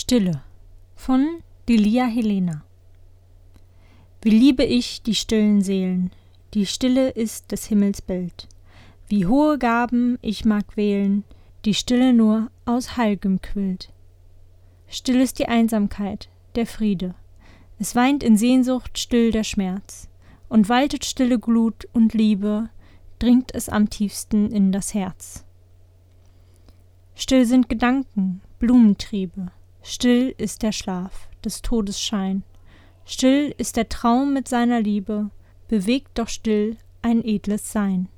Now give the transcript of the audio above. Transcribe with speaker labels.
Speaker 1: Stille von Delia Helena Wie liebe ich die stillen Seelen, die Stille ist des Himmels Bild. Wie hohe Gaben ich mag wählen, die Stille nur aus Heilgem quillt. Still ist die Einsamkeit, der Friede, es weint in Sehnsucht still der Schmerz, und waltet stille Glut und Liebe, dringt es am tiefsten in das Herz. Still sind Gedanken, Blumentriebe, Still ist der Schlaf, des Todes Schein. Still ist der Traum mit seiner Liebe, bewegt doch still ein edles Sein.